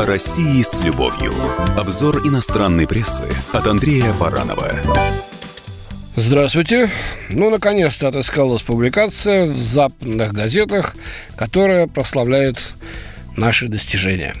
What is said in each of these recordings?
О России с любовью. Обзор иностранной прессы от Андрея Баранова. Здравствуйте. Ну, наконец-то отыскалась публикация в западных газетах, которая прославляет наши достижения.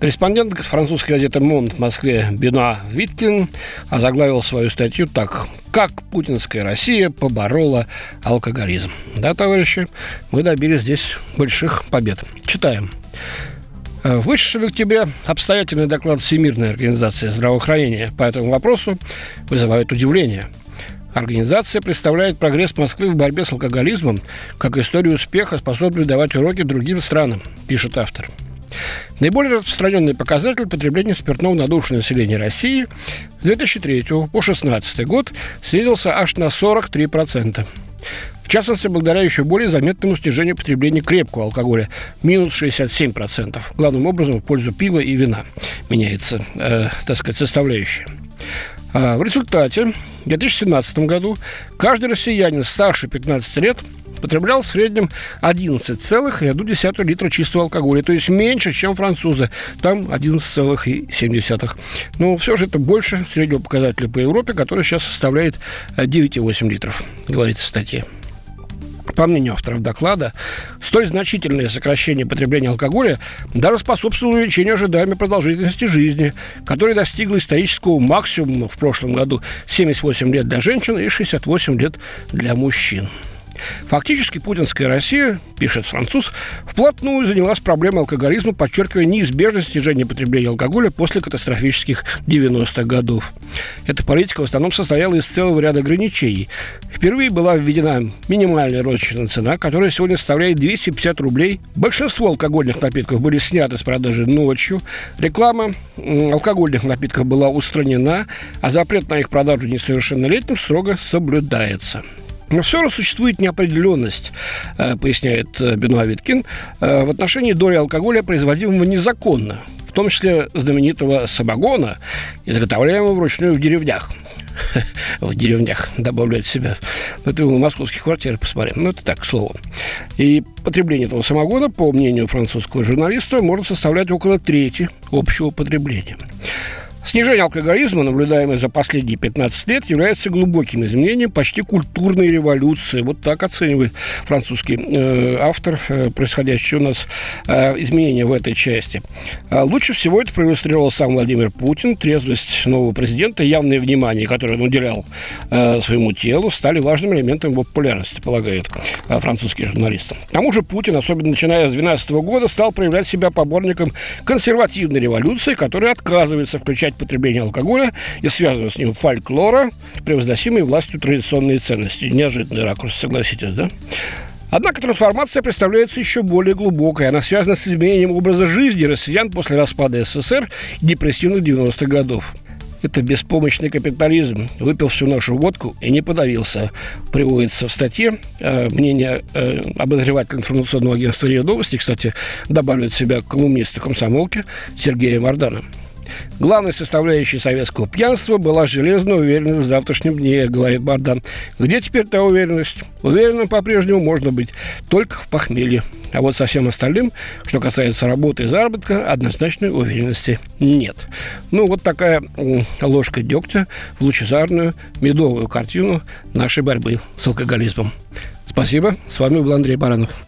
Корреспондент французской газеты «Монт» в Москве Бена Виткин озаглавил свою статью так «Как путинская Россия поборола алкоголизм». Да, товарищи, мы добились здесь больших побед. Читаем. Вышедший в октябре обстоятельный доклад Всемирной организации здравоохранения по этому вопросу вызывает удивление. Организация представляет прогресс Москвы в борьбе с алкоголизмом как историю успеха, способную давать уроки другим странам, пишет автор. Наиболее распространенный показатель потребления спиртного на душу населения России с 2003 по 2016 год снизился аж на 43%. В частности, благодаря еще более заметному снижению потребления крепкого алкоголя – минус 67%. Главным образом в пользу пива и вина меняется, э, так сказать, составляющая. А в результате в 2017 году каждый россиянин старше 15 лет потреблял в среднем 11,1 литра чистого алкоголя, то есть меньше, чем французы. Там 11,7. Но все же это больше среднего показателя по Европе, который сейчас составляет 9,8 литров, говорится в статье. По мнению авторов доклада, столь значительное сокращение потребления алкоголя даже способствовало увеличению ожидаемой продолжительности жизни, которая достигла исторического максимума в прошлом году 78 лет для женщин и 68 лет для мужчин. Фактически путинская Россия, пишет француз, вплотную занялась проблемой алкоголизма, подчеркивая неизбежность снижения потребления алкоголя после катастрофических 90-х годов. Эта политика в основном состояла из целого ряда ограничений. Впервые была введена минимальная розничная цена, которая сегодня составляет 250 рублей. Большинство алкогольных напитков были сняты с продажи ночью. Реклама алкогольных напитков была устранена, а запрет на их продажу несовершеннолетним строго соблюдается. Но все равно существует неопределенность, э, поясняет э, Бенуа Виткин, э, в отношении доли алкоголя, производимого незаконно, в том числе знаменитого самогона, изготовляемого вручную в деревнях в деревнях добавляют себя. Это в московских квартирах посмотрим. Ну, это так, к слову. И потребление этого самогона, по мнению французского журналиста, может составлять около трети общего потребления. Снижение алкоголизма, наблюдаемое за последние 15 лет, является глубоким изменением почти культурной революции. Вот так оценивает французский э, автор э, происходящее у нас э, изменения в этой части. А лучше всего это проиллюстрировал сам Владимир Путин. Трезвость нового президента, явное внимание, которое он уделял э, своему телу, стали важным элементом его популярности, полагает э, французский журналист. К тому же Путин, особенно начиная с 2012 года, стал проявлять себя поборником консервативной революции, которая отказывается включать потребления алкоголя и связанного с ним фольклора, превозносимой властью традиционные ценности. Неожиданный ракурс, согласитесь, да? Однако трансформация представляется еще более глубокой. Она связана с изменением образа жизни россиян после распада СССР и депрессивных 90-х годов. Это беспомощный капитализм. Выпил всю нашу водку и не подавился. Приводится в статье э, мнение э, обозревателя информационного агентства «РИА Новости». Кстати, добавляют себя колумнисты комсомолки Сергея Мардана. Главной составляющей советского пьянства была железная уверенность в завтрашнем дне, говорит Бардан. Где теперь та уверенность? Уверенным по-прежнему можно быть только в похмелье. А вот со всем остальным, что касается работы и заработка, однозначной уверенности нет. Ну, вот такая ложка дегтя в лучезарную медовую картину нашей борьбы с алкоголизмом. Спасибо. С вами был Андрей Баранов.